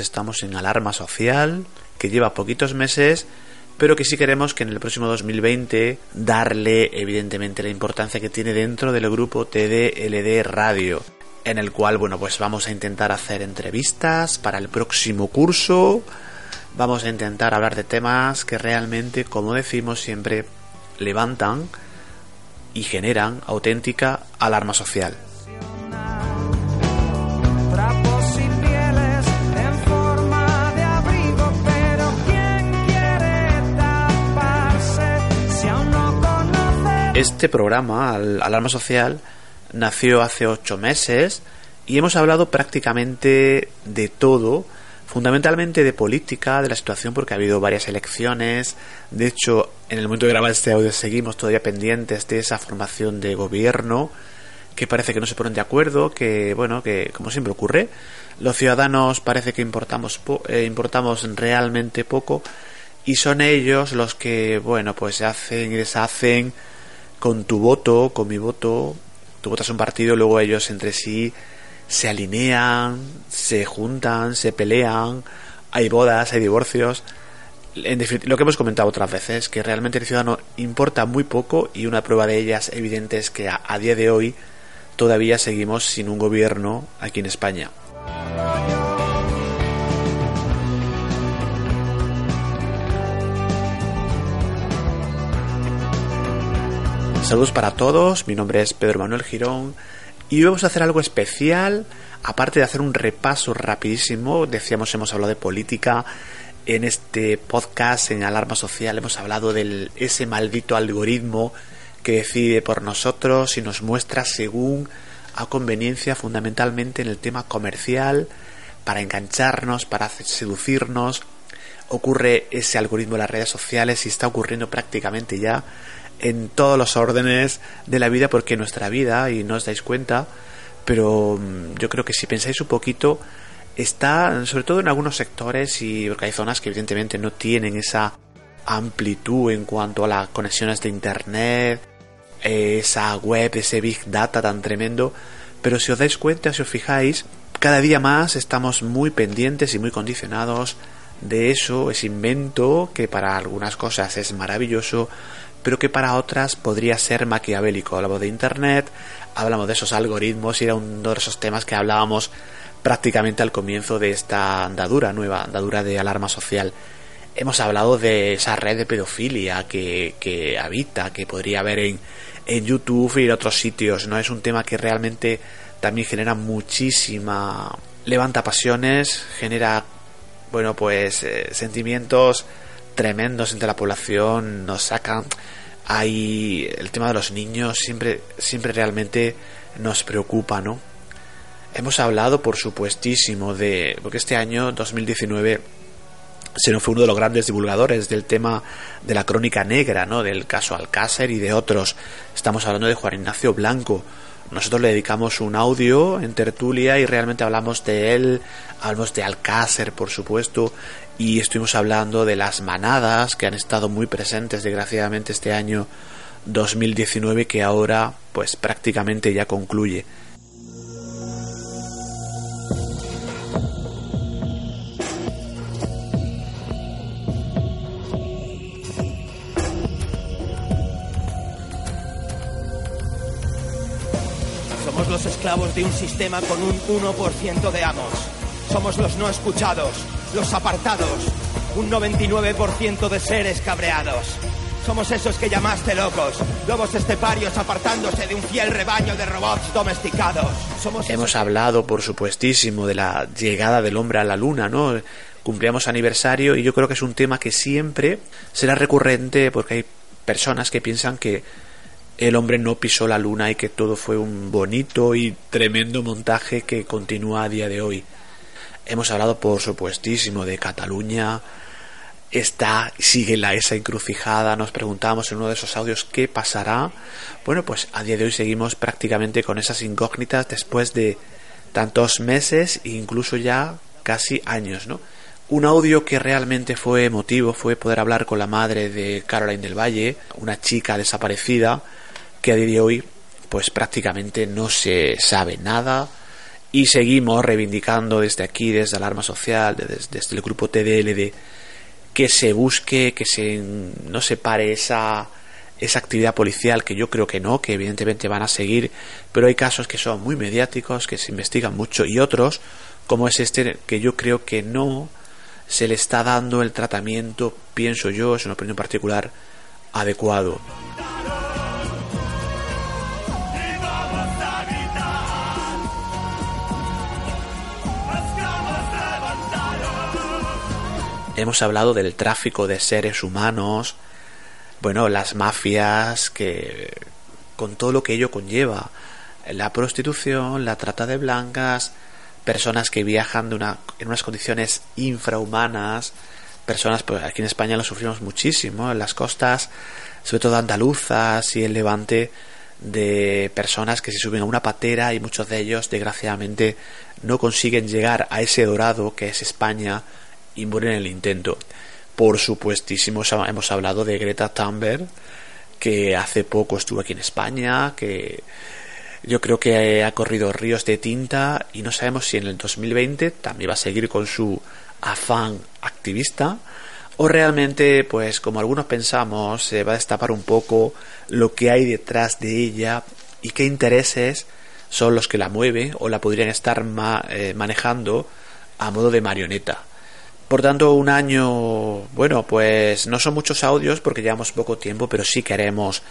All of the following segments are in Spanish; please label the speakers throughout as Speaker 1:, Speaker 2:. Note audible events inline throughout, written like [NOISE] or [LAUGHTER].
Speaker 1: Estamos en alarma social, que lleva poquitos meses, pero que sí queremos que en el próximo 2020 darle evidentemente la importancia que tiene dentro del grupo TDLD Radio, en el cual, bueno, pues vamos a intentar hacer entrevistas para el próximo curso, vamos a intentar hablar de temas que realmente, como decimos siempre, levantan y generan auténtica alarma social. Este programa, Alarma Social, nació hace ocho meses y hemos hablado prácticamente de todo, fundamentalmente de política, de la situación, porque ha habido varias elecciones. De hecho, en el momento de grabar este audio seguimos todavía pendientes de esa formación de gobierno, que parece que no se ponen de acuerdo, que, bueno, que como siempre ocurre, los ciudadanos parece que importamos, eh, importamos realmente poco y son ellos los que, bueno, pues hacen y deshacen con tu voto, con mi voto, tú votas un partido luego ellos entre sí se alinean, se juntan, se pelean, hay bodas, hay divorcios. En lo que hemos comentado otras veces, que realmente el ciudadano importa muy poco y una prueba de ellas evidente es que a día de hoy todavía seguimos sin un gobierno aquí en España. Saludos para todos, mi nombre es Pedro Manuel Girón y hoy vamos a hacer algo especial, aparte de hacer un repaso rapidísimo, decíamos hemos hablado de política, en este podcast en Alarma Social hemos hablado de ese maldito algoritmo que decide por nosotros y nos muestra según a conveniencia fundamentalmente en el tema comercial, para engancharnos, para seducirnos. Ocurre ese algoritmo en las redes sociales y está ocurriendo prácticamente ya en todos los órdenes de la vida porque nuestra vida, y no os dais cuenta, pero mm, yo creo que si pensáis un poquito, está sobre todo en algunos sectores y porque hay zonas que evidentemente no tienen esa amplitud en cuanto a las conexiones de internet, esa web, ese big data tan tremendo, pero si os dais cuenta, si os fijáis, cada día más estamos muy pendientes y muy condicionados de eso, ese invento que para algunas cosas es maravilloso, pero que para otras podría ser maquiavélico. Hablamos de Internet, hablamos de esos algoritmos y era uno de esos temas que hablábamos prácticamente al comienzo de esta andadura, nueva andadura de alarma social. Hemos hablado de esa red de pedofilia que, que habita, que podría haber en, en YouTube y en otros sitios. No es un tema que realmente también genera muchísima levanta pasiones, genera bueno pues eh, sentimientos tremendos entre la población, nos sacan hay el tema de los niños siempre siempre realmente nos preocupa, ¿no? Hemos hablado, por supuestísimo, de porque este año 2019 se nos fue uno de los grandes divulgadores del tema de la crónica negra, ¿no? Del caso Alcácer y de otros. Estamos hablando de Juan Ignacio Blanco. Nosotros le dedicamos un audio en tertulia y realmente hablamos de él, hablamos de Alcácer, por supuesto, y estuvimos hablando de las manadas que han estado muy presentes desgraciadamente este año 2019 que ahora pues prácticamente ya concluye.
Speaker 2: De un sistema con un 1% de amos. Somos los no escuchados, los apartados, un 99% de seres cabreados. Somos esos que llamaste locos, lobos esteparios apartándose de un fiel rebaño de robots domesticados. Somos
Speaker 1: Hemos hablado, por supuestísimo, de la llegada del hombre a la luna, ¿no? Cumplíamos aniversario y yo creo que es un tema que siempre será recurrente porque hay personas que piensan que el hombre no pisó la luna y que todo fue un bonito y tremendo montaje que continúa a día de hoy. Hemos hablado, por supuestísimo, de Cataluña. Está, sigue la esa encrucijada. Nos preguntamos en uno de esos audios qué pasará. Bueno, pues a día de hoy seguimos prácticamente con esas incógnitas después de tantos meses e incluso ya casi años, ¿no? Un audio que realmente fue emotivo fue poder hablar con la madre de Caroline del Valle, una chica desaparecida que a día de hoy pues prácticamente no se sabe nada y seguimos reivindicando desde aquí, desde Alarma Social, desde, desde el grupo TDLD, que se busque, que se no se pare esa, esa actividad policial, que yo creo que no, que evidentemente van a seguir, pero hay casos que son muy mediáticos, que se investigan mucho, y otros, como es este, que yo creo que no se le está dando el tratamiento, pienso yo, es una opinión particular, adecuado. Hemos hablado del tráfico de seres humanos, bueno, las mafias que con todo lo que ello conlleva, la prostitución, la trata de blancas, personas que viajan de una, en unas condiciones infrahumanas, personas, pues aquí en España lo sufrimos muchísimo, en las costas, sobre todo andaluzas y el levante, de personas que se suben a una patera y muchos de ellos, desgraciadamente, no consiguen llegar a ese dorado que es España y en el intento. Por supuestísimo, hemos hablado de Greta Thunberg, que hace poco estuvo aquí en España, que yo creo que ha corrido ríos de tinta y no sabemos si en el 2020 también va a seguir con su afán activista o realmente, pues como algunos pensamos, se va a destapar un poco lo que hay detrás de ella y qué intereses son los que la mueven o la podrían estar eh, manejando a modo de marioneta. Por tanto, un año, bueno, pues no son muchos audios porque llevamos poco tiempo, pero sí queremos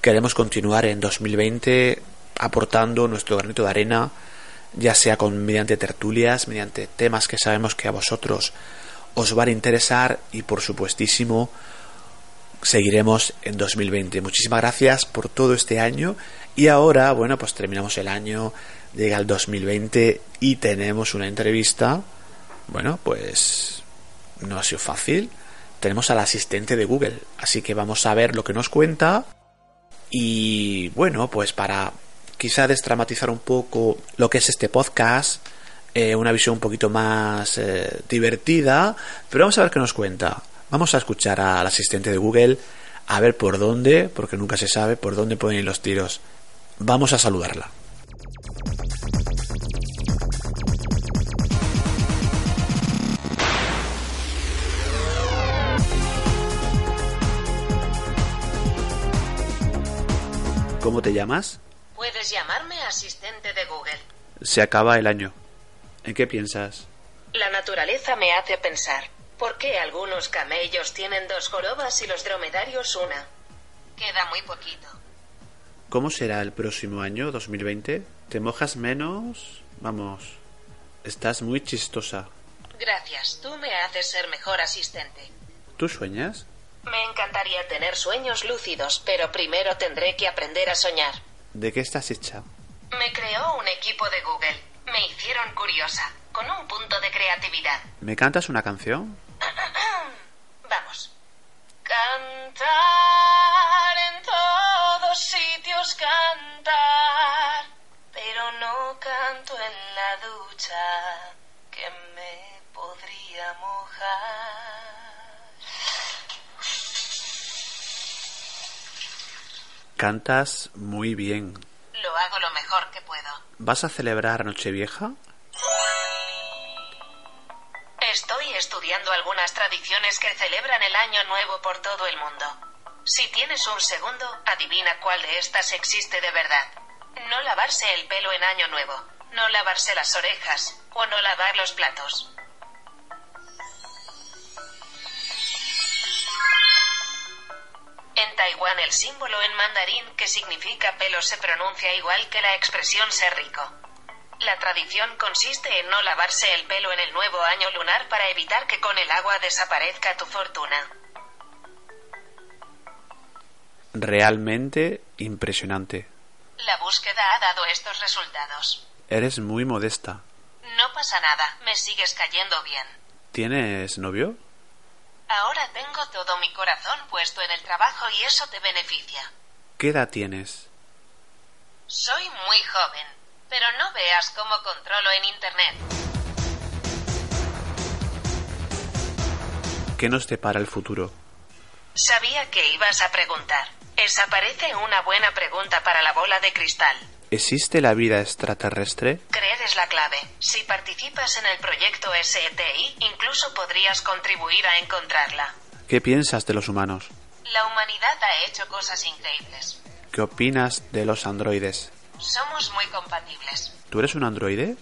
Speaker 1: queremos continuar en 2020 aportando nuestro granito de arena, ya sea con mediante tertulias, mediante temas que sabemos que a vosotros os van a interesar y por supuestísimo seguiremos en 2020. Muchísimas gracias por todo este año y ahora, bueno, pues terminamos el año, llega el 2020 y tenemos una entrevista. Bueno, pues no ha sido fácil. Tenemos al asistente de Google, así que vamos a ver lo que nos cuenta y bueno, pues para quizá destramatizar un poco lo que es este podcast, eh, una visión un poquito más eh, divertida, pero vamos a ver qué nos cuenta. Vamos a escuchar al asistente de Google a ver por dónde, porque nunca se sabe por dónde pueden ir los tiros. Vamos a saludarla. ¿Cómo te llamas?
Speaker 3: Puedes llamarme asistente de Google.
Speaker 1: Se acaba el año. ¿En qué piensas?
Speaker 3: La naturaleza me hace pensar. ¿Por qué algunos camellos tienen dos jorobas y los dromedarios una? Queda muy poquito.
Speaker 1: ¿Cómo será el próximo año, 2020? ¿Te mojas menos? Vamos, estás muy chistosa.
Speaker 3: Gracias, tú me haces ser mejor asistente.
Speaker 1: ¿Tú sueñas?
Speaker 3: Me encantaría tener sueños lúcidos, pero primero tendré que aprender a soñar.
Speaker 1: ¿De qué estás hecha?
Speaker 3: Me creó un equipo de Google. Me hicieron curiosa, con un punto de creatividad.
Speaker 1: ¿Me cantas una canción? [CLEARS THROAT]
Speaker 3: Vamos. Cantar en todos sitios cantar, pero no canto en la ducha
Speaker 1: Cantas muy bien.
Speaker 3: Lo hago lo mejor que puedo.
Speaker 1: ¿Vas a celebrar Nochevieja?
Speaker 3: Estoy estudiando algunas tradiciones que celebran el Año Nuevo por todo el mundo. Si tienes un segundo, adivina cuál de estas existe de verdad. No lavarse el pelo en año nuevo. No lavarse las orejas. O no lavar los platos. En Taiwán el símbolo en mandarín que significa pelo se pronuncia igual que la expresión ser rico. La tradición consiste en no lavarse el pelo en el nuevo año lunar para evitar que con el agua desaparezca tu fortuna.
Speaker 1: Realmente impresionante.
Speaker 3: La búsqueda ha dado estos resultados.
Speaker 1: Eres muy modesta.
Speaker 3: No pasa nada, me sigues cayendo bien.
Speaker 1: ¿Tienes novio?
Speaker 3: Ahora tengo todo mi corazón puesto en el trabajo y eso te beneficia.
Speaker 1: ¿Qué edad tienes?
Speaker 3: Soy muy joven, pero no veas cómo controlo en Internet.
Speaker 1: ¿Qué nos depara el futuro?
Speaker 3: Sabía que ibas a preguntar. Esa parece una buena pregunta para la bola de cristal.
Speaker 1: ¿Existe la vida extraterrestre?
Speaker 3: Creer es la clave. Si participas en el proyecto SETI, incluso podrías contribuir a encontrarla.
Speaker 1: ¿Qué piensas de los humanos?
Speaker 3: La humanidad ha hecho cosas increíbles.
Speaker 1: ¿Qué opinas de los androides?
Speaker 3: Somos muy compatibles.
Speaker 1: ¿Tú eres un androide?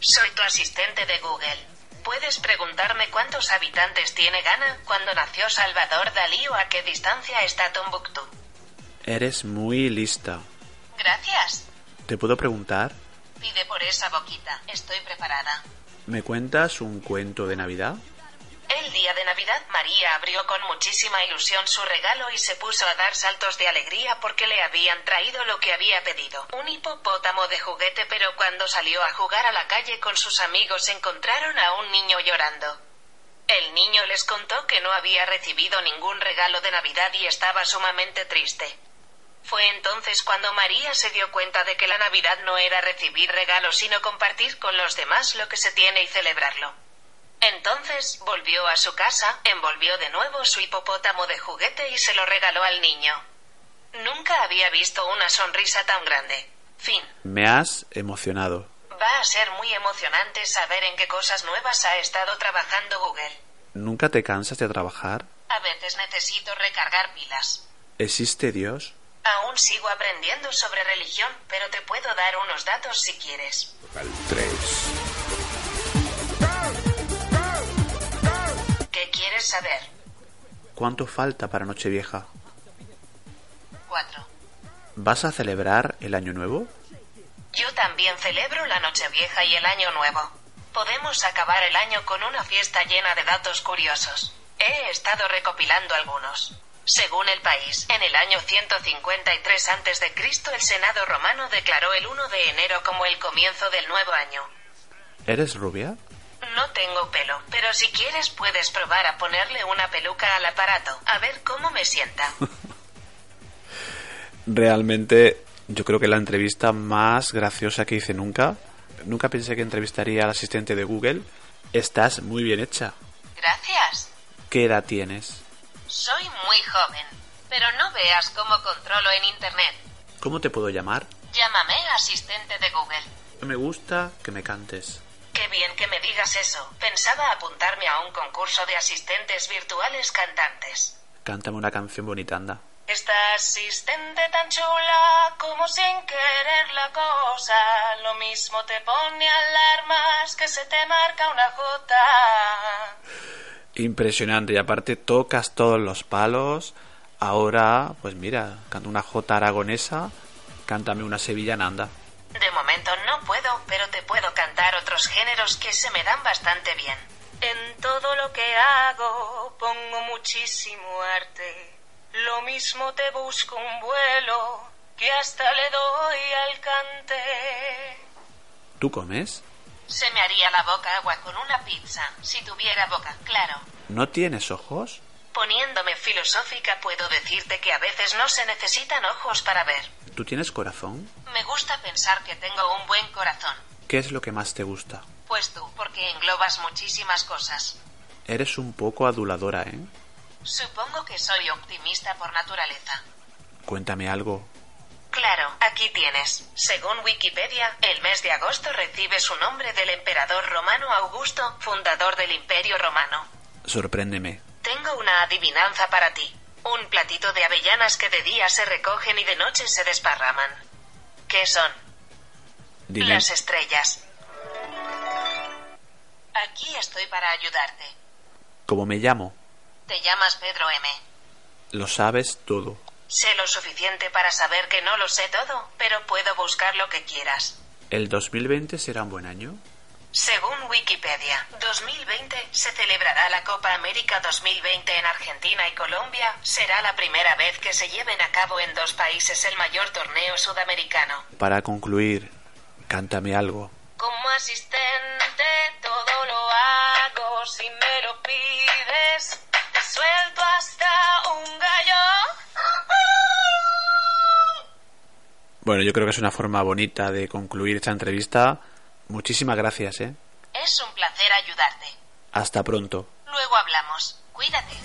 Speaker 3: Soy tu asistente de Google. ¿Puedes preguntarme cuántos habitantes tiene Ghana, cuándo nació Salvador Dalí o a qué distancia está Tombuctú?
Speaker 1: Eres muy lista.
Speaker 3: Gracias.
Speaker 1: ¿Te puedo preguntar?
Speaker 3: Pide por esa boquita. Estoy preparada.
Speaker 1: ¿Me cuentas un cuento de Navidad?
Speaker 3: El día de Navidad, María abrió con muchísima ilusión su regalo y se puso a dar saltos de alegría porque le habían traído lo que había pedido. Un hipopótamo de juguete, pero cuando salió a jugar a la calle con sus amigos encontraron a un niño llorando. El niño les contó que no había recibido ningún regalo de Navidad y estaba sumamente triste. Fue entonces cuando María se dio cuenta de que la Navidad no era recibir regalos, sino compartir con los demás lo que se tiene y celebrarlo. Entonces volvió a su casa, envolvió de nuevo su hipopótamo de juguete y se lo regaló al niño. Nunca había visto una sonrisa tan grande. Fin.
Speaker 1: Me has emocionado.
Speaker 3: Va a ser muy emocionante saber en qué cosas nuevas ha estado trabajando Google.
Speaker 1: ¿Nunca te cansas de trabajar?
Speaker 3: A veces necesito recargar pilas.
Speaker 1: ¿Existe Dios?
Speaker 3: Aún sigo aprendiendo sobre religión, pero te puedo dar unos datos si quieres.
Speaker 4: Al 3.
Speaker 3: ¿Qué quieres saber?
Speaker 1: ¿Cuánto falta para Nochevieja?
Speaker 3: 4.
Speaker 1: ¿Vas a celebrar el Año Nuevo?
Speaker 3: Yo también celebro la Nochevieja y el Año Nuevo. Podemos acabar el año con una fiesta llena de datos curiosos. He estado recopilando algunos. Según el país, en el año 153 a.C., el Senado romano declaró el 1 de enero como el comienzo del nuevo año.
Speaker 1: ¿Eres rubia?
Speaker 3: No tengo pelo, pero si quieres puedes probar a ponerle una peluca al aparato, a ver cómo me sienta. [LAUGHS]
Speaker 1: Realmente, yo creo que la entrevista más graciosa que hice nunca. Nunca pensé que entrevistaría al asistente de Google. Estás muy bien hecha.
Speaker 3: Gracias.
Speaker 1: ¿Qué edad tienes?
Speaker 3: Soy muy joven, pero no veas cómo controlo en Internet.
Speaker 1: ¿Cómo te puedo llamar?
Speaker 3: Llámame asistente de Google.
Speaker 1: Me gusta que me cantes.
Speaker 3: Qué bien que me digas eso. Pensaba apuntarme a un concurso de asistentes virtuales cantantes.
Speaker 1: Cántame una canción bonita, anda.
Speaker 3: Esta asistente tan chula como sin querer la cosa, lo mismo te pone alarmas que se te marca una jota.
Speaker 1: Impresionante. Y aparte tocas todos los palos. Ahora, pues mira, canto una jota aragonesa. Cántame una sevillana, anda.
Speaker 3: De momento no puedo, pero te puedo cantar otros géneros que se me dan bastante bien. En todo lo que hago pongo muchísimo arte. Lo mismo te busco un vuelo que hasta le doy al cante.
Speaker 1: ¿Tú comes?
Speaker 3: Se me haría la boca agua con una pizza, si tuviera boca, claro.
Speaker 1: ¿No tienes ojos?
Speaker 3: Poniéndome filosófica puedo decirte que a veces no se necesitan ojos para ver.
Speaker 1: ¿Tú tienes corazón?
Speaker 3: Me gusta pensar que tengo un buen corazón.
Speaker 1: ¿Qué es lo que más te gusta?
Speaker 3: Pues tú, porque englobas muchísimas cosas.
Speaker 1: Eres un poco aduladora, ¿eh?
Speaker 3: Supongo que soy optimista por naturaleza.
Speaker 1: Cuéntame algo.
Speaker 3: Claro, aquí tienes. Según Wikipedia, el mes de agosto recibe su nombre del emperador romano Augusto, fundador del Imperio Romano.
Speaker 1: Sorpréndeme.
Speaker 3: Tengo una adivinanza para ti. Un platito de avellanas que de día se recogen y de noche se desparraman. ¿Qué son?
Speaker 1: Dime.
Speaker 3: Las estrellas. Aquí estoy para ayudarte.
Speaker 1: ¿Cómo me llamo?
Speaker 3: Te llamas Pedro M.
Speaker 1: Lo sabes todo.
Speaker 3: Sé lo suficiente para saber que no lo sé todo, pero puedo buscar lo que quieras.
Speaker 1: ¿El 2020 será un buen año?
Speaker 3: Según Wikipedia, 2020 se celebrará la Copa América 2020 en Argentina y Colombia. Será la primera vez que se lleven a cabo en dos países el mayor torneo sudamericano.
Speaker 1: Para concluir, cántame algo.
Speaker 3: Como asistente todo lo hago si me lo pides. Te suelto hasta un gallo.
Speaker 1: Bueno, yo creo que es una forma bonita de concluir esta entrevista. Muchísimas gracias, ¿eh?
Speaker 3: Es un placer ayudarte.
Speaker 1: Hasta pronto.
Speaker 3: Luego hablamos. Cuídate.